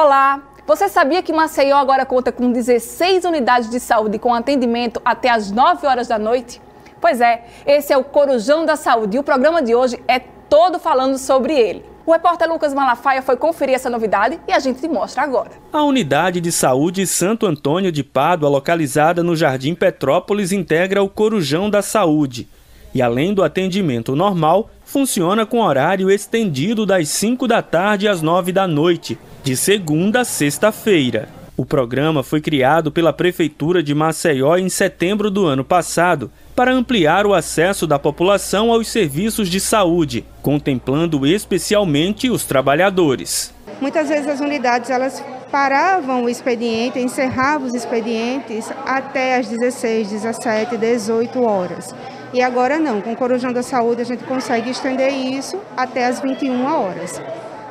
Olá! Você sabia que Maceió agora conta com 16 unidades de saúde com atendimento até às 9 horas da noite? Pois é, esse é o Corujão da Saúde e o programa de hoje é todo falando sobre ele. O repórter Lucas Malafaia foi conferir essa novidade e a gente te mostra agora. A unidade de saúde Santo Antônio de Pádua, localizada no Jardim Petrópolis, integra o Corujão da Saúde. E além do atendimento normal, funciona com horário estendido das 5 da tarde às 9 da noite, de segunda a sexta-feira. O programa foi criado pela Prefeitura de Maceió em setembro do ano passado para ampliar o acesso da população aos serviços de saúde, contemplando especialmente os trabalhadores. Muitas vezes as unidades elas paravam o expediente, encerravam os expedientes até às 16, 17, 18 horas. E agora não, com o Corujão da Saúde a gente consegue estender isso até as 21 horas,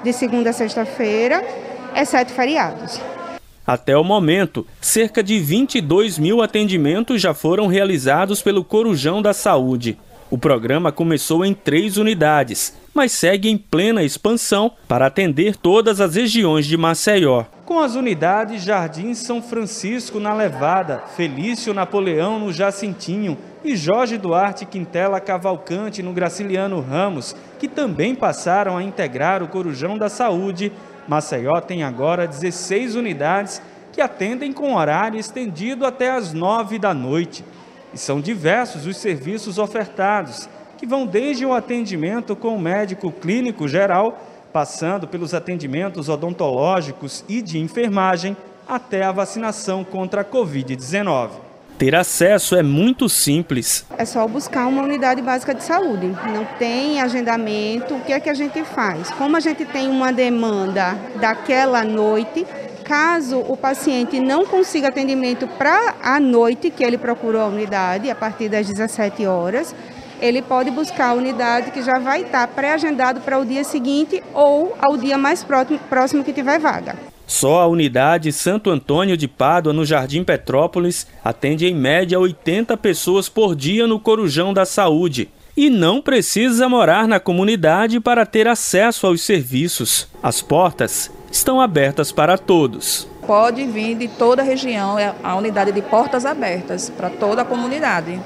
de segunda a sexta-feira, exceto feriados. Até o momento, cerca de 22 mil atendimentos já foram realizados pelo Corujão da Saúde. O programa começou em três unidades, mas segue em plena expansão para atender todas as regiões de Maceió. Com as unidades Jardim São Francisco na Levada, Felício Napoleão no Jacintinho e Jorge Duarte Quintela Cavalcante no Graciliano Ramos, que também passaram a integrar o Corujão da Saúde, Maceió tem agora 16 unidades que atendem com horário estendido até às 9 da noite. E são diversos os serviços ofertados, que vão desde o atendimento com o médico clínico geral, passando pelos atendimentos odontológicos e de enfermagem, até a vacinação contra a Covid-19. Ter acesso é muito simples. É só buscar uma unidade básica de saúde. Não tem agendamento. O que é que a gente faz? Como a gente tem uma demanda daquela noite, caso o paciente não consiga atendimento para a noite que ele procurou a unidade, a partir das 17 horas, ele pode buscar a unidade que já vai estar pré-agendado para o dia seguinte ou ao dia mais próximo, próximo que tiver vaga. Só a unidade Santo Antônio de Pádua, no Jardim Petrópolis, atende em média 80 pessoas por dia no Corujão da Saúde. E não precisa morar na comunidade para ter acesso aos serviços. As portas estão abertas para todos. Pode vir de toda a região, é a unidade de portas abertas para toda a comunidade.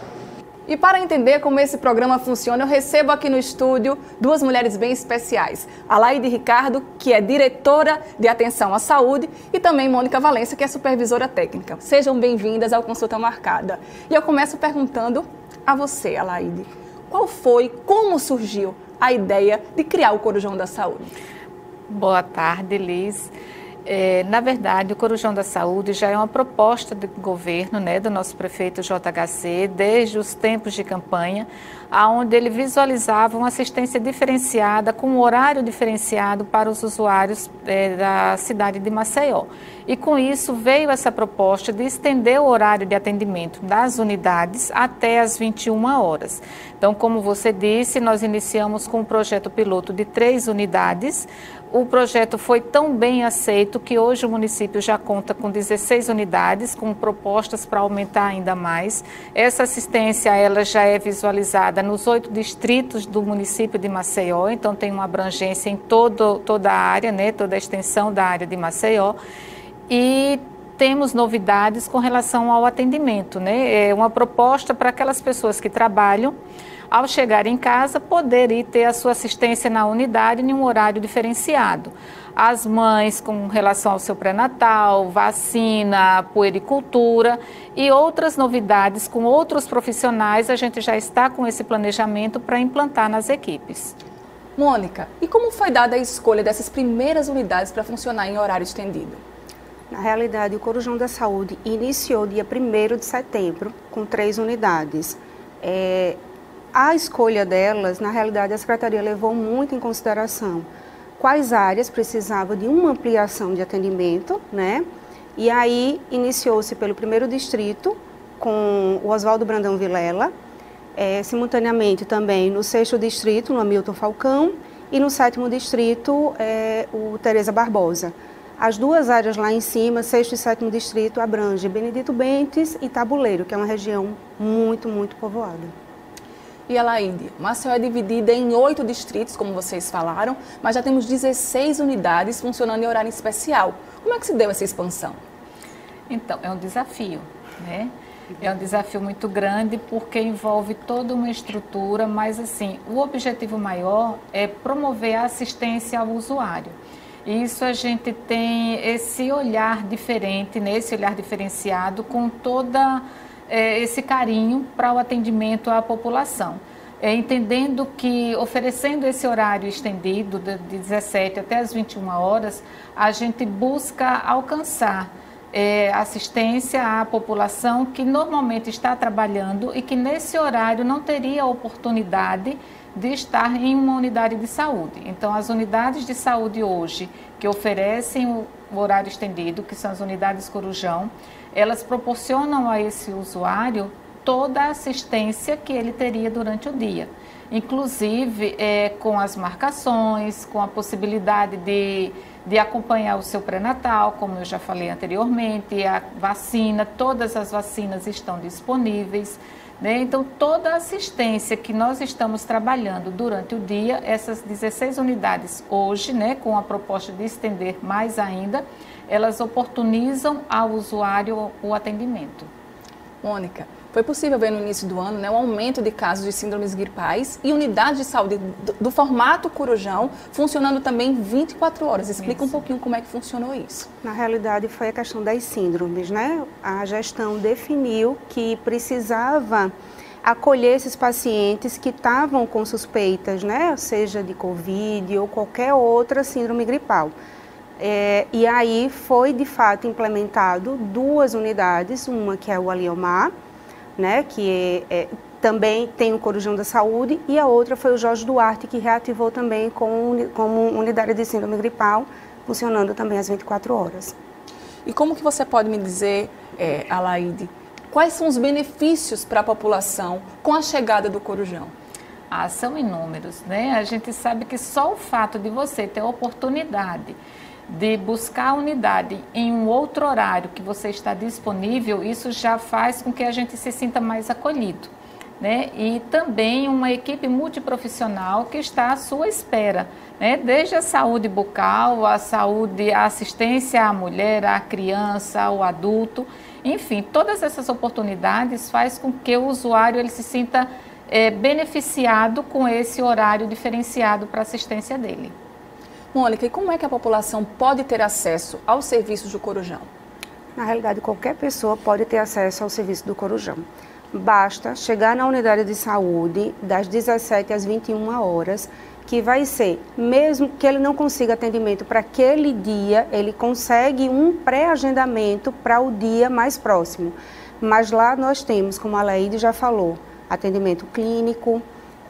E para entender como esse programa funciona, eu recebo aqui no estúdio duas mulheres bem especiais. A Laide Ricardo, que é diretora de atenção à saúde, e também Mônica Valença, que é supervisora técnica. Sejam bem-vindas ao Consulta Marcada. E eu começo perguntando a você, Alaide, qual foi, como surgiu a ideia de criar o Corujão da Saúde? Boa tarde, Liz. É, na verdade, o Corujão da Saúde já é uma proposta do governo, né, do nosso prefeito JHC, desde os tempos de campanha, aonde ele visualizava uma assistência diferenciada, com um horário diferenciado para os usuários é, da cidade de Maceió. E com isso veio essa proposta de estender o horário de atendimento das unidades até as 21 horas. Então, como você disse, nós iniciamos com um projeto piloto de três unidades, o projeto foi tão bem aceito que hoje o município já conta com 16 unidades, com propostas para aumentar ainda mais. Essa assistência ela já é visualizada nos oito distritos do município de Maceió, então tem uma abrangência em todo, toda a área, né, toda a extensão da área de Maceió. E temos novidades com relação ao atendimento, né? É uma proposta para aquelas pessoas que trabalham ao chegar em casa, poder ir ter a sua assistência na unidade em um horário diferenciado. As mães com relação ao seu pré-natal, vacina, puericultura e outras novidades com outros profissionais, a gente já está com esse planejamento para implantar nas equipes. Mônica, e como foi dada a escolha dessas primeiras unidades para funcionar em horário estendido? Na realidade, o Corujão da Saúde iniciou dia 1 de setembro com três unidades. É, a escolha delas, na realidade, a Secretaria levou muito em consideração quais áreas precisavam de uma ampliação de atendimento, né? E aí iniciou-se pelo primeiro distrito, com o Oswaldo Brandão Vilela, é, simultaneamente também no sexto distrito, no Hamilton Falcão, e no sétimo distrito, é, o Tereza Barbosa. As duas áreas lá em cima, sexto e sétimo distrito, abrange Benedito Bentes e Tabuleiro, que é uma região muito, muito povoada e Alaide. Maceió é dividida em oito distritos, como vocês falaram, mas já temos 16 unidades funcionando em horário especial. Como é que se deu essa expansão? Então, é um desafio, né? É um desafio muito grande porque envolve toda uma estrutura, mas assim, o objetivo maior é promover a assistência ao usuário. Isso a gente tem esse olhar diferente, né? olhar diferenciado, com toda é, esse carinho para o atendimento à população. É, entendendo que oferecendo esse horário estendido de 17 até as 21 horas, a gente busca alcançar é, assistência à população que normalmente está trabalhando e que nesse horário não teria oportunidade de estar em uma unidade de saúde. Então, as unidades de saúde hoje que oferecem o horário estendido, que são as unidades Corujão, elas proporcionam a esse usuário toda a assistência que ele teria durante o dia, inclusive é, com as marcações, com a possibilidade de, de acompanhar o seu pré-natal, como eu já falei anteriormente, a vacina, todas as vacinas estão disponíveis. Né? Então, toda a assistência que nós estamos trabalhando durante o dia, essas 16 unidades hoje, né, com a proposta de estender mais ainda, elas oportunizam ao usuário o atendimento. Mônica, foi possível ver no início do ano né, um aumento de casos de síndromes gripais e unidades de saúde do, do formato Corujão funcionando também 24 horas. Explica isso. um pouquinho como é que funcionou isso. Na realidade, foi a questão das síndromes, né? A gestão definiu que precisava acolher esses pacientes que estavam com suspeitas, né? Seja de Covid ou qualquer outra síndrome gripal. É, e aí foi de fato implementado duas unidades, uma que é o Aliomar, né, que é, é, também tem o Corujão da Saúde, e a outra foi o Jorge Duarte, que reativou também com, como unidade de síndrome gripal, funcionando também às 24 horas. E como que você pode me dizer, é, Alaide, quais são os benefícios para a população com a chegada do Corujão? Ah, são inúmeros, né? A gente sabe que só o fato de você ter a oportunidade de buscar a unidade em um outro horário que você está disponível, isso já faz com que a gente se sinta mais acolhido. Né? E também uma equipe multiprofissional que está à sua espera, né? desde a saúde bucal, a saúde, a assistência à mulher, à criança, ao adulto, enfim, todas essas oportunidades faz com que o usuário ele se sinta é, beneficiado com esse horário diferenciado para assistência dele. Mônica, e como é que a população pode ter acesso aos serviços do Corujão? Na realidade, qualquer pessoa pode ter acesso ao serviço do Corujão. Basta chegar na unidade de saúde das 17 às 21 horas, que vai ser, mesmo que ele não consiga atendimento para aquele dia, ele consegue um pré-agendamento para o dia mais próximo. Mas lá nós temos, como a Laide já falou, atendimento clínico,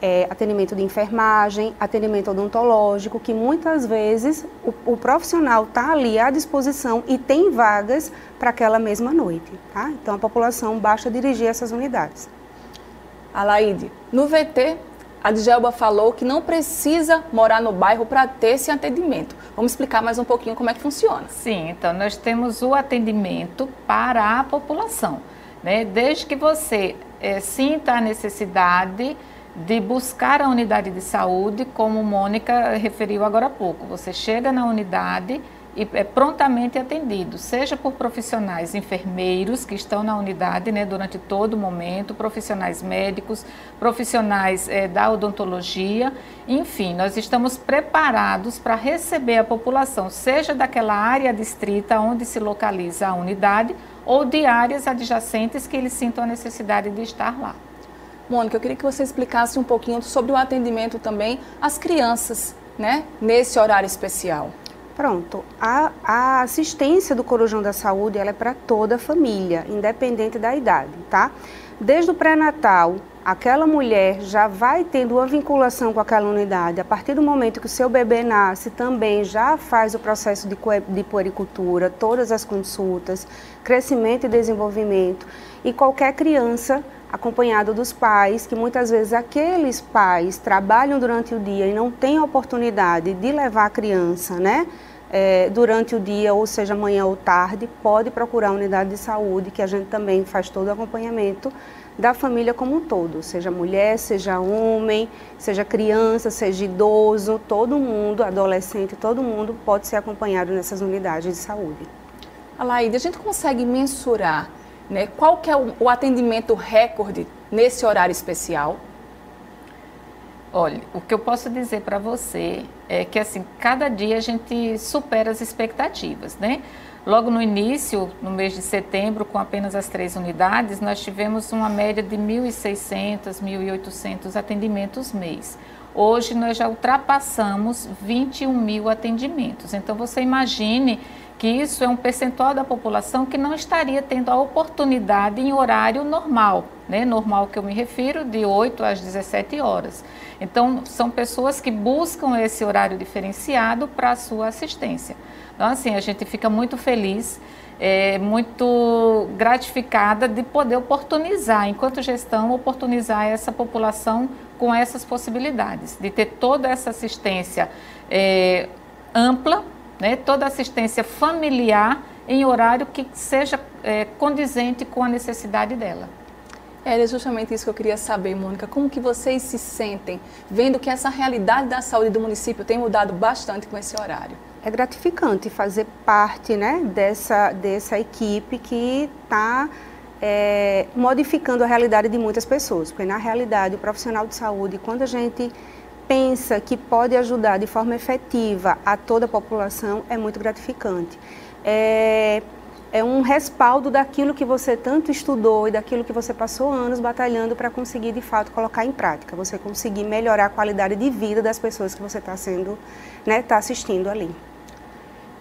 é, atendimento de enfermagem, atendimento odontológico, que muitas vezes o, o profissional está ali à disposição e tem vagas para aquela mesma noite. Tá? Então a população basta dirigir essas unidades. Alaide, no VT, a Djelba falou que não precisa morar no bairro para ter esse atendimento. Vamos explicar mais um pouquinho como é que funciona. Sim, então nós temos o atendimento para a população. Né? Desde que você é, sinta a necessidade de buscar a unidade de saúde, como Mônica referiu agora há pouco. Você chega na unidade e é prontamente atendido, seja por profissionais enfermeiros que estão na unidade né, durante todo o momento, profissionais médicos, profissionais é, da odontologia, enfim, nós estamos preparados para receber a população, seja daquela área distrita onde se localiza a unidade ou de áreas adjacentes que eles sintam a necessidade de estar lá. Mônica, eu queria que você explicasse um pouquinho sobre o atendimento também às crianças, né, nesse horário especial. Pronto, a, a assistência do Corujão da Saúde ela é para toda a família, independente da idade, tá? Desde o pré-natal, aquela mulher já vai tendo uma vinculação com aquela unidade. A partir do momento que o seu bebê nasce, também já faz o processo de, de puericultura, todas as consultas, crescimento e desenvolvimento. E qualquer criança acompanhado dos pais, que muitas vezes aqueles pais trabalham durante o dia e não têm oportunidade de levar a criança, né? É, durante o dia, ou seja, manhã ou tarde, pode procurar a unidade de saúde, que a gente também faz todo o acompanhamento da família como um todo, seja mulher, seja homem, seja criança, seja idoso, todo mundo, adolescente, todo mundo pode ser acompanhado nessas unidades de saúde. Alaide, a gente consegue mensurar né, qual que é o, o atendimento recorde nesse horário especial? Olha, o que eu posso dizer para você é que assim, cada dia a gente supera as expectativas, né? Logo no início, no mês de setembro, com apenas as três unidades, nós tivemos uma média de 1.600, 1.800 atendimentos mês. Hoje nós já ultrapassamos 21 mil atendimentos. Então você imagine que isso é um percentual da população que não estaria tendo a oportunidade em horário normal, né? Normal que eu me refiro, de 8 às 17 horas. Então, são pessoas que buscam esse horário diferenciado para a sua assistência. Então, assim, a gente fica muito feliz, é, muito gratificada de poder oportunizar, enquanto gestão, oportunizar essa população com essas possibilidades, de ter toda essa assistência é, ampla né, toda assistência familiar em horário que seja é, condizente com a necessidade dela. É justamente isso que eu queria saber, Mônica. Como que vocês se sentem vendo que essa realidade da saúde do município tem mudado bastante com esse horário? É gratificante fazer parte né, dessa, dessa equipe que está é, modificando a realidade de muitas pessoas. Porque, na realidade, o profissional de saúde, quando a gente pensa que pode ajudar de forma efetiva a toda a população é muito gratificante. É, é um respaldo daquilo que você tanto estudou e daquilo que você passou anos batalhando para conseguir de fato colocar em prática. Você conseguir melhorar a qualidade de vida das pessoas que você está sendo, né, está assistindo ali.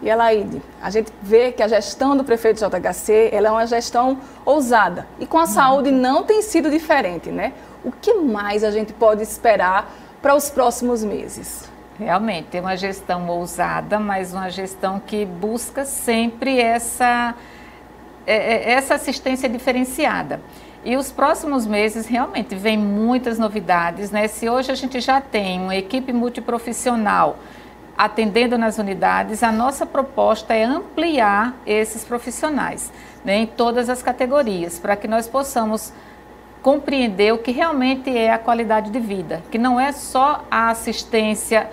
E Elaide, a gente vê que a gestão do prefeito JHC ela é uma gestão ousada. E com a saúde não tem sido diferente, né? O que mais a gente pode esperar para os próximos meses? Realmente, é uma gestão ousada, mas uma gestão que busca sempre essa, é, é, essa assistência diferenciada. E os próximos meses realmente vem muitas novidades, né? Se hoje a gente já tem uma equipe multiprofissional atendendo nas unidades, a nossa proposta é ampliar esses profissionais né, em todas as categorias, para que nós possamos compreender o que realmente é a qualidade de vida, que não é só a assistência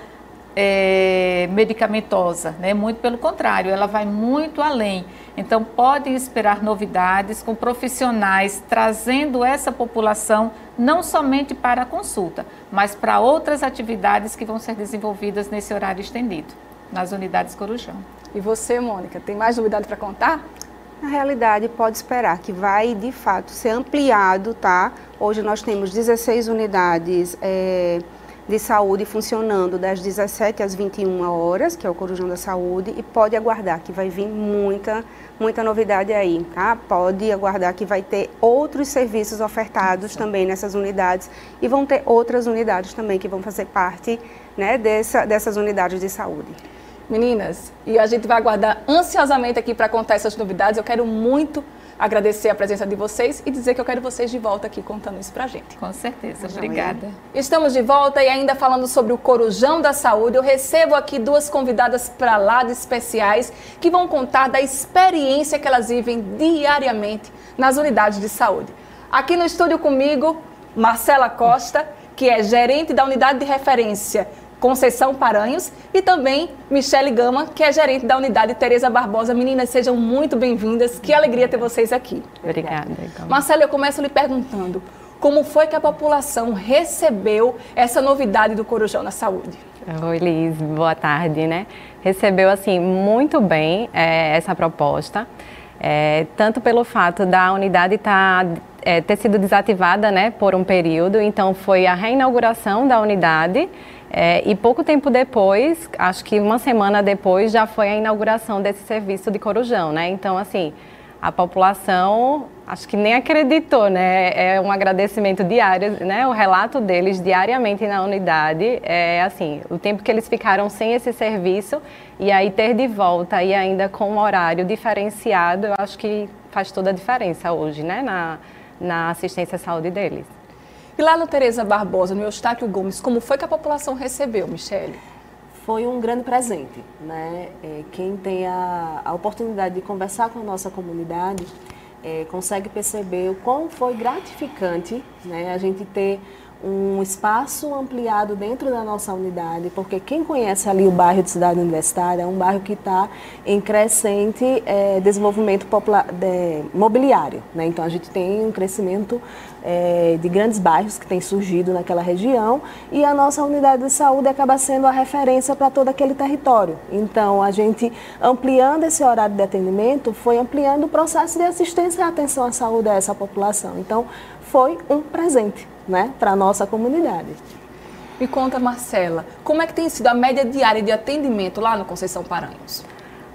é, medicamentosa, né? muito pelo contrário, ela vai muito além. Então, podem esperar novidades com profissionais trazendo essa população não somente para a consulta, mas para outras atividades que vão ser desenvolvidas nesse horário estendido, nas unidades Corujão. E você, Mônica, tem mais novidade para contar? Na realidade, pode esperar que vai, de fato, ser ampliado, tá? Hoje nós temos 16 unidades é, de saúde funcionando das 17 às 21 horas, que é o Corujão da Saúde, e pode aguardar que vai vir muita, muita novidade aí, tá? Pode aguardar que vai ter outros serviços ofertados também nessas unidades e vão ter outras unidades também que vão fazer parte né, dessa, dessas unidades de saúde. Meninas, e a gente vai aguardar ansiosamente aqui para contar essas novidades. Eu quero muito agradecer a presença de vocês e dizer que eu quero vocês de volta aqui contando isso pra gente. Com certeza, obrigada. Estamos de volta e ainda falando sobre o Corujão da Saúde, eu recebo aqui duas convidadas para lá de especiais que vão contar da experiência que elas vivem diariamente nas unidades de saúde. Aqui no estúdio comigo, Marcela Costa, que é gerente da unidade de referência Conceição Paranhos e também Michele Gama, que é gerente da unidade Tereza Barbosa. Meninas, sejam muito bem-vindas. Que alegria ter vocês aqui. Obrigada. Marcelo, eu começo lhe perguntando, como foi que a população recebeu essa novidade do Corujão na Saúde? Oi, Liz, boa tarde, né? Recebeu, assim, muito bem é, essa proposta, é, tanto pelo fato da unidade estar tá, é, ter sido desativada, né, por um período, então foi a reinauguração da unidade, é, e pouco tempo depois, acho que uma semana depois, já foi a inauguração desse serviço de Corujão, né? Então, assim, a população acho que nem acreditou, né? É um agradecimento diário, né? O relato deles diariamente na unidade é assim, o tempo que eles ficaram sem esse serviço e aí ter de volta e ainda com um horário diferenciado, eu acho que faz toda a diferença hoje, né? Na, na assistência à saúde deles. No Tereza Barbosa, no Eustáquio Gomes, como foi que a população recebeu, Michele? Foi um grande presente. Né? É, quem tem a, a oportunidade de conversar com a nossa comunidade é, consegue perceber o quão foi gratificante né, a gente ter um espaço ampliado dentro da nossa unidade, porque quem conhece ali o bairro de Cidade Universitária é um bairro que está em crescente é, desenvolvimento de, mobiliário. Né? Então a gente tem um crescimento é, de grandes bairros que tem surgido naquela região e a nossa unidade de saúde acaba sendo a referência para todo aquele território. Então a gente ampliando esse horário de atendimento foi ampliando o processo de assistência e atenção à saúde a essa população. Então foi um presente né, para a nossa comunidade. Me conta, Marcela, como é que tem sido a média diária de atendimento lá no Conceição Paranhos?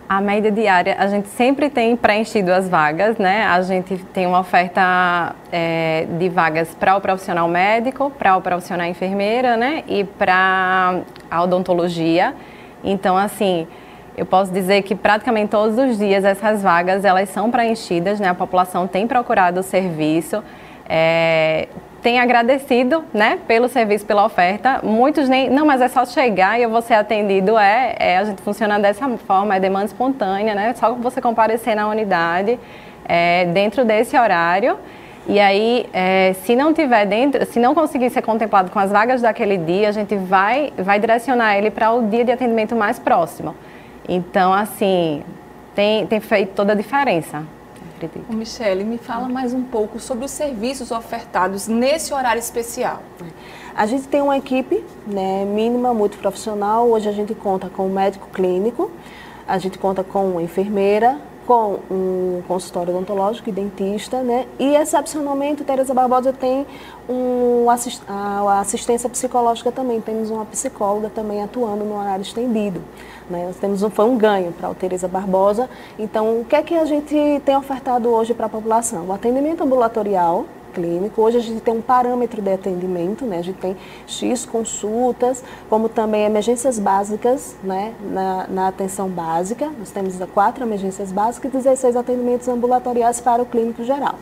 A média diária, a gente sempre tem preenchido as vagas, né? A gente tem uma oferta é, de vagas para o profissional médico, para o profissional enfermeira, né? E para a odontologia. Então, assim, eu posso dizer que praticamente todos os dias essas vagas elas são preenchidas, né? A população tem procurado o serviço. É, tem agradecido, né, pelo serviço, pela oferta. Muitos nem, não, mas é só chegar e eu vou ser atendido. É, é a gente funciona dessa forma, é demanda espontânea, né? Só você comparecer na unidade é, dentro desse horário. E aí, é, se não tiver dentro, se não conseguir ser contemplado com as vagas daquele dia, a gente vai, vai direcionar ele para o dia de atendimento mais próximo. Então, assim, tem, tem feito toda a diferença acredito. Michele, me fala mais um pouco sobre os serviços ofertados nesse horário especial. A gente tem uma equipe né, mínima, multiprofissional. Hoje a gente conta com um médico clínico, a gente conta com enfermeira, com um consultório odontológico e dentista, né? E excepcionalmente, Teresa Barbosa tem um assist a assistência psicológica também. Temos uma psicóloga também atuando no horário estendido. Né? Nós temos um, foi um ganho para a Tereza Barbosa. Então, o que é que a gente tem ofertado hoje para a população? O atendimento ambulatorial, clínico. Hoje a gente tem um parâmetro de atendimento, né? A gente tem X consultas, como também emergências básicas, né? Na, na atenção básica. Nós temos quatro emergências básicas e 16 atendimentos ambulatoriais para o clínico geral.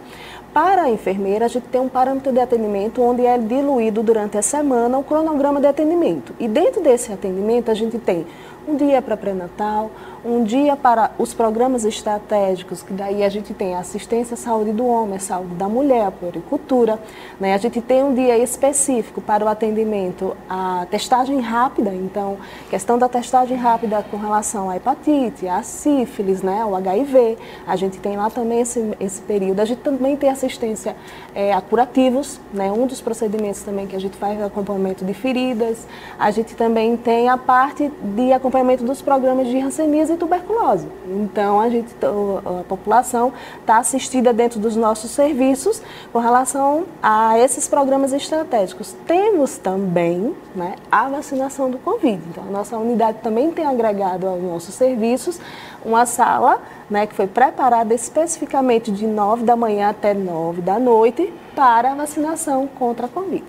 Para a enfermeira, a gente tem um parâmetro de atendimento onde é diluído durante a semana o cronograma de atendimento. E dentro desse atendimento, a gente tem um dia para pré-natal, um dia para os programas estratégicos, que daí a gente tem a assistência à saúde do homem, a saúde da mulher, a puericultura. Né? A gente tem um dia específico para o atendimento à testagem rápida, então, questão da testagem rápida com relação à hepatite, à sífilis, né? ao HIV. A gente tem lá também esse, esse período. A gente também tem assistência é, a curativos, né? um dos procedimentos também que a gente faz é acompanhamento de feridas. A gente também tem a parte de acompanhamento dos programas de rancenismo e tuberculose. Então, a, gente, a população está assistida dentro dos nossos serviços com relação a esses programas estratégicos. Temos também né, a vacinação do Covid. Então, a nossa unidade também tem agregado aos nossos serviços uma sala né, que foi preparada especificamente de 9 da manhã até 9 da noite para a vacinação contra a Covid.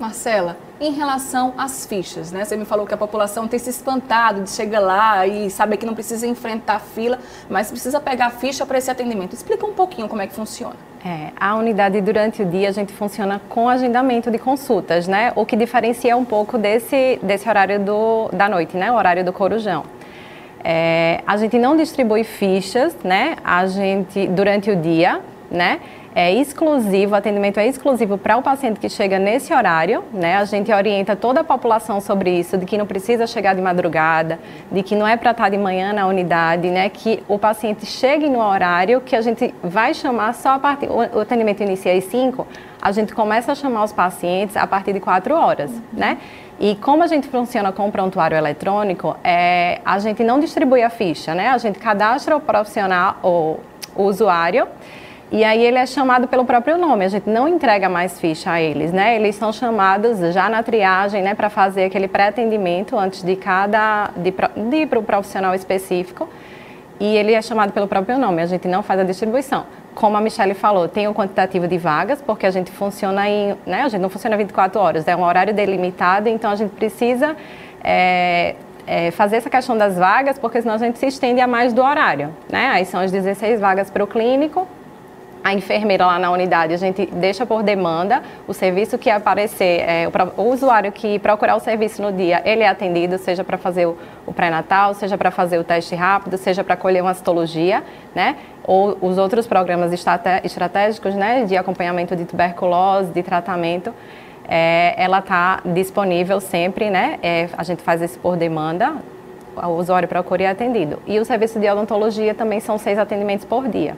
Marcela, em relação às fichas, né? Você me falou que a população tem se espantado de chegar lá e saber que não precisa enfrentar fila, mas precisa pegar a ficha para esse atendimento. Explica um pouquinho como é que funciona. É, a unidade durante o dia a gente funciona com agendamento de consultas, né? O que diferencia um pouco desse, desse horário do, da noite, né? O horário do corujão. É, a gente não distribui fichas, né? A gente durante o dia, né? é exclusivo, o atendimento é exclusivo para o paciente que chega nesse horário, né? A gente orienta toda a população sobre isso, de que não precisa chegar de madrugada, de que não é para estar de manhã na unidade, né? Que o paciente chegue no horário que a gente vai chamar só a partir, o atendimento inicia às 5, a gente começa a chamar os pacientes a partir de 4 horas, uhum. né? E como a gente funciona com o prontuário eletrônico, é, a gente não distribui a ficha, né? A gente cadastra o profissional, o, o usuário, e aí ele é chamado pelo próprio nome, a gente não entrega mais ficha a eles, né? Eles são chamados já na triagem, né, para fazer aquele pré-atendimento antes de cada de, de ir para o profissional específico. E ele é chamado pelo próprio nome, a gente não faz a distribuição. Como a Michelle falou, tem o um quantitativo de vagas, porque a gente funciona em, né, a gente não funciona 24 horas, é um horário delimitado, então a gente precisa é, é, fazer essa questão das vagas, porque senão a gente se estende a mais do horário, né? Aí são as 16 vagas para o clínico, a enfermeira lá na unidade, a gente deixa por demanda, o serviço que aparecer, é, o, o, usuário que procurar o serviço no dia, ele é atendido, seja para fazer o, o pré-natal, seja para fazer o teste rápido, seja para colher uma citologia, né? Ou os outros programas estratégicos, né, de acompanhamento de tuberculose, de tratamento, é, ela está disponível sempre, né? É, a gente faz isso por demanda, o usuário procura e é atendido. E o serviço de odontologia também são seis atendimentos por dia.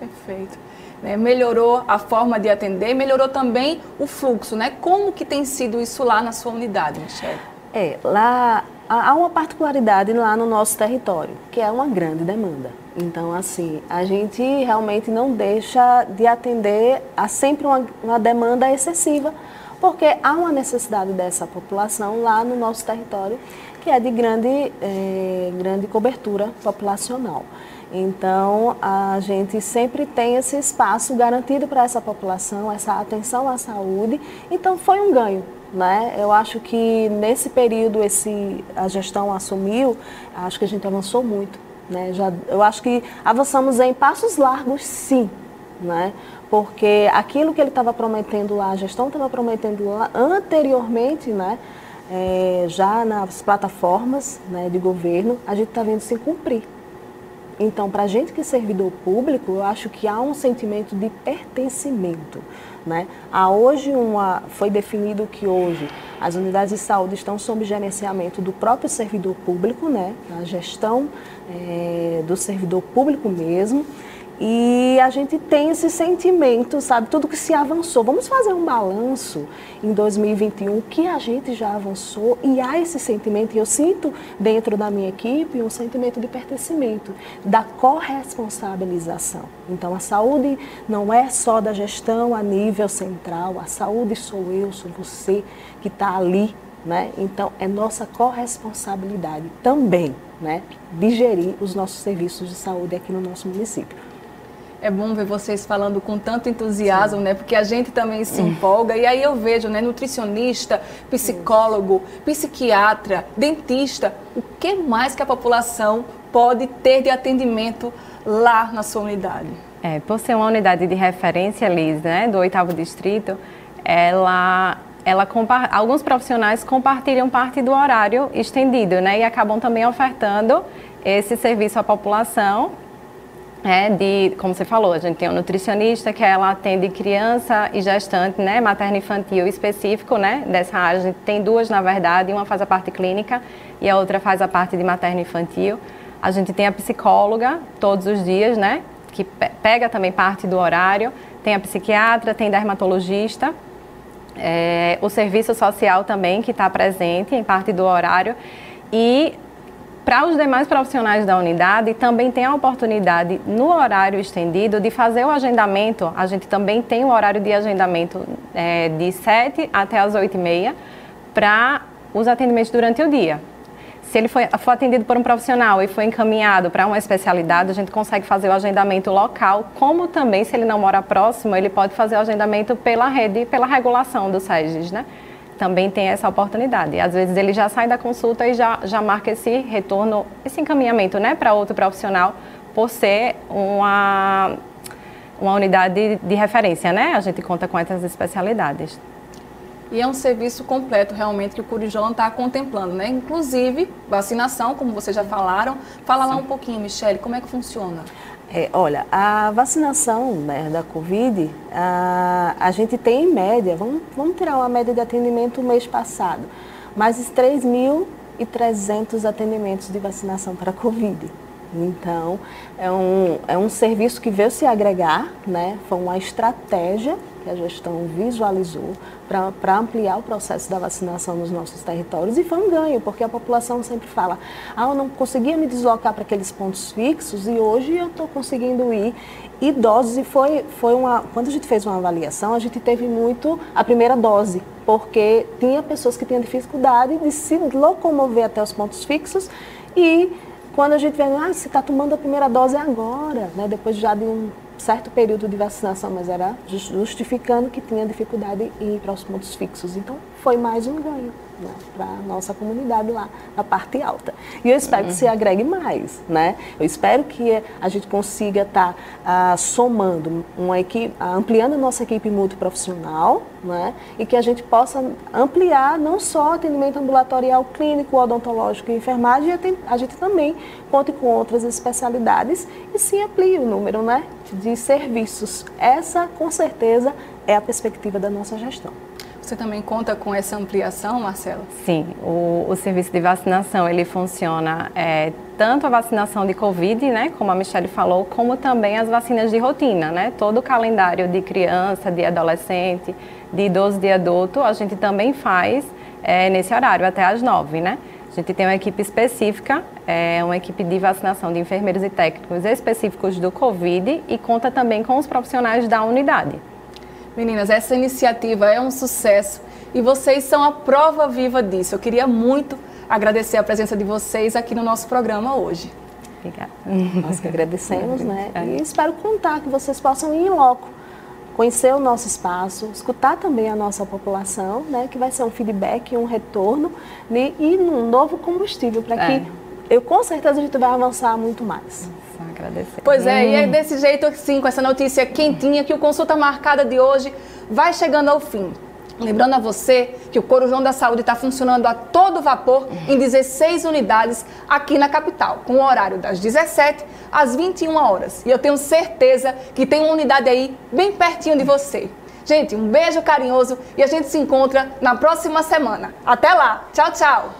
Perfeito né, melhorou a forma de atender, melhorou também o fluxo, né? Como que tem sido isso lá na sua unidade, Michelle? É, lá há uma particularidade lá no nosso território, que é uma grande demanda. Então, assim, a gente realmente não deixa de atender a sempre uma, uma demanda excessiva, porque há uma necessidade dessa população lá no nosso território, que é de grande, é, grande cobertura populacional. Então, a gente sempre tem esse espaço garantido para essa população, essa atenção à saúde. Então, foi um ganho. Né? Eu acho que nesse período esse, a gestão assumiu, acho que a gente avançou muito. Né? Já, eu acho que avançamos em passos largos, sim. Né? Porque aquilo que ele estava prometendo lá, a gestão estava prometendo lá anteriormente, né? É, já nas plataformas né, de governo, a gente está vendo se cumprir. Então, para a gente que é servidor público, eu acho que há um sentimento de pertencimento. Né? Há hoje uma, foi definido que hoje as unidades de saúde estão sob gerenciamento do próprio servidor público, né? a gestão é, do servidor público mesmo. E a gente tem esse sentimento, sabe, tudo que se avançou. Vamos fazer um balanço em 2021, que a gente já avançou e há esse sentimento, e eu sinto dentro da minha equipe um sentimento de pertencimento, da corresponsabilização. Então, a saúde não é só da gestão a nível central, a saúde sou eu, sou você que está ali, né? Então, é nossa corresponsabilidade também, né, de gerir os nossos serviços de saúde aqui no nosso município. É bom ver vocês falando com tanto entusiasmo, Sim. né? Porque a gente também se empolga. E aí eu vejo, né? Nutricionista, psicólogo, psiquiatra, dentista. O que mais que a população pode ter de atendimento lá na sua unidade? É, por ser uma unidade de referência, Liz, né? Do oitavo distrito, ela ela alguns profissionais compartilham parte do horário estendido, né? E acabam também ofertando esse serviço à população é, de, como você falou, a gente tem um nutricionista que ela atende criança e gestante, né, materno infantil específico, né, dessa área. A gente tem duas, na verdade, uma faz a parte clínica e a outra faz a parte de materno infantil. A gente tem a psicóloga todos os dias, né, que pega também parte do horário. Tem a psiquiatra, tem dermatologista, é, o serviço social também que está presente em parte do horário e para os demais profissionais da unidade, também tem a oportunidade, no horário estendido, de fazer o agendamento. A gente também tem o horário de agendamento é, de 7 até as 8 e meia para os atendimentos durante o dia. Se ele foi, for atendido por um profissional e foi encaminhado para uma especialidade, a gente consegue fazer o agendamento local, como também, se ele não mora próximo, ele pode fazer o agendamento pela rede, pela regulação do SEGES, né? Também tem essa oportunidade. Às vezes ele já sai da consulta e já, já marca esse retorno, esse encaminhamento né, para outro profissional, por ser uma, uma unidade de referência, né? A gente conta com essas especialidades. E é um serviço completo realmente que o Curijão está contemplando, né? Inclusive vacinação, como vocês já falaram. Fala Sim. lá um pouquinho, Michele, como é que funciona? É, olha, a vacinação né, da Covid, a, a gente tem em média, vamos, vamos tirar uma média de atendimento mês passado, mais de 3.300 atendimentos de vacinação para a Covid. Então, é um, é um serviço que veio se agregar, né? foi uma estratégia que a gestão visualizou para ampliar o processo da vacinação nos nossos territórios e foi um ganho, porque a população sempre fala, ah, eu não conseguia me deslocar para aqueles pontos fixos e hoje eu estou conseguindo ir. E foi, foi uma. Quando a gente fez uma avaliação, a gente teve muito a primeira dose, porque tinha pessoas que tinham dificuldade de se locomover até os pontos fixos e quando a gente vê, ah, você está tomando a primeira dose agora, né, depois já de um certo período de vacinação, mas era justificando que tinha dificuldade em ir para os pontos fixos. Então, foi mais um ganho né, para a nossa comunidade lá na parte alta. E eu espero uhum. que se agregue mais, né? Eu espero que a gente consiga estar tá, ah, somando uma equipe, ampliando a nossa equipe multiprofissional, né? E que a gente possa ampliar não só atendimento ambulatorial, clínico, odontológico e enfermagem, a gente também conte com outras especialidades e sim amplie o número, né? De serviços. Essa, com certeza, é a perspectiva da nossa gestão. Você também conta com essa ampliação, Marcela? Sim, o, o serviço de vacinação ele funciona é, tanto a vacinação de Covid, né, como a Michelle falou, como também as vacinas de rotina, né? Todo o calendário de criança, de adolescente, de idoso, de adulto, a gente também faz é, nesse horário, até às nove, né? A gente tem uma equipe específica, é, uma equipe de vacinação de enfermeiros e técnicos específicos do Covid e conta também com os profissionais da unidade. Meninas, essa iniciativa é um sucesso e vocês são a prova viva disso. Eu queria muito agradecer a presença de vocês aqui no nosso programa hoje. Obrigada. Nós que agradecemos, né? E espero contar que vocês possam ir em loco, conhecer o nosso espaço, escutar também a nossa população, né? Que vai ser um feedback, um retorno né? e um novo combustível para é. que eu com certeza a gente vai avançar muito mais agradecer. Pois é, hum. e é desse jeito assim, com essa notícia quentinha, que o Consulta Marcada de hoje vai chegando ao fim. Lembrando a você que o Corujão da Saúde está funcionando a todo vapor em 16 unidades aqui na capital, com o horário das 17 às 21 horas. E eu tenho certeza que tem uma unidade aí bem pertinho de você. Gente, um beijo carinhoso e a gente se encontra na próxima semana. Até lá. Tchau, tchau.